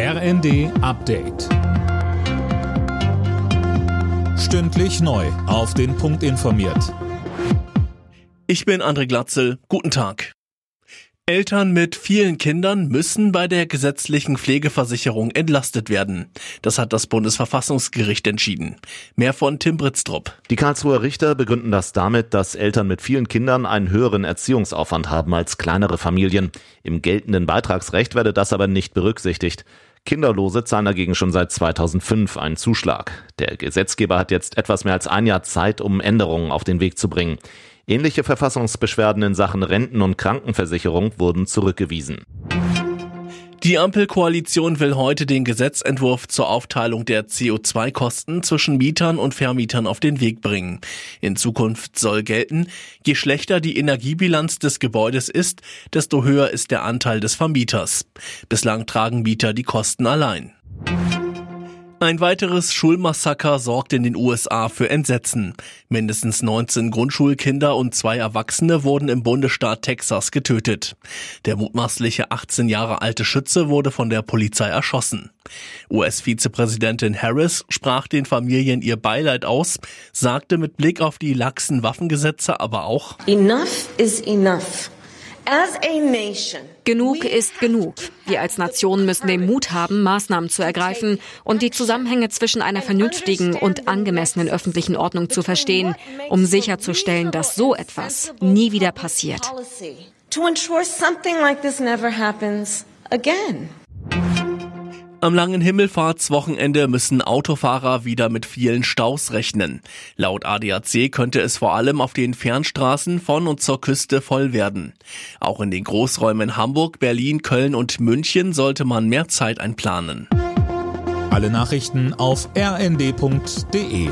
RND Update. Stündlich neu. Auf den Punkt informiert. Ich bin André Glatzel. Guten Tag. Eltern mit vielen Kindern müssen bei der gesetzlichen Pflegeversicherung entlastet werden. Das hat das Bundesverfassungsgericht entschieden. Mehr von Tim Britztrup. Die Karlsruher Richter begründen das damit, dass Eltern mit vielen Kindern einen höheren Erziehungsaufwand haben als kleinere Familien. Im geltenden Beitragsrecht werde das aber nicht berücksichtigt. Kinderlose zahlen dagegen schon seit 2005 einen Zuschlag. Der Gesetzgeber hat jetzt etwas mehr als ein Jahr Zeit, um Änderungen auf den Weg zu bringen. Ähnliche Verfassungsbeschwerden in Sachen Renten- und Krankenversicherung wurden zurückgewiesen. Die Ampelkoalition will heute den Gesetzentwurf zur Aufteilung der CO2-Kosten zwischen Mietern und Vermietern auf den Weg bringen. In Zukunft soll gelten, je schlechter die Energiebilanz des Gebäudes ist, desto höher ist der Anteil des Vermieters. Bislang tragen Mieter die Kosten allein. Ein weiteres Schulmassaker sorgt in den USA für Entsetzen. Mindestens 19 Grundschulkinder und zwei Erwachsene wurden im Bundesstaat Texas getötet. Der mutmaßliche 18 Jahre alte Schütze wurde von der Polizei erschossen. US-Vizepräsidentin Harris sprach den Familien ihr Beileid aus, sagte mit Blick auf die laxen Waffengesetze aber auch Enough is enough. Genug ist genug. Wir als Nation müssen den Mut haben, Maßnahmen zu ergreifen und die Zusammenhänge zwischen einer vernünftigen und angemessenen öffentlichen Ordnung zu verstehen, um sicherzustellen, dass so etwas nie wieder passiert. Am langen Himmelfahrtswochenende müssen Autofahrer wieder mit vielen Staus rechnen. Laut ADAC könnte es vor allem auf den Fernstraßen von und zur Küste voll werden. Auch in den Großräumen Hamburg, Berlin, Köln und München sollte man mehr Zeit einplanen. Alle Nachrichten auf rnd.de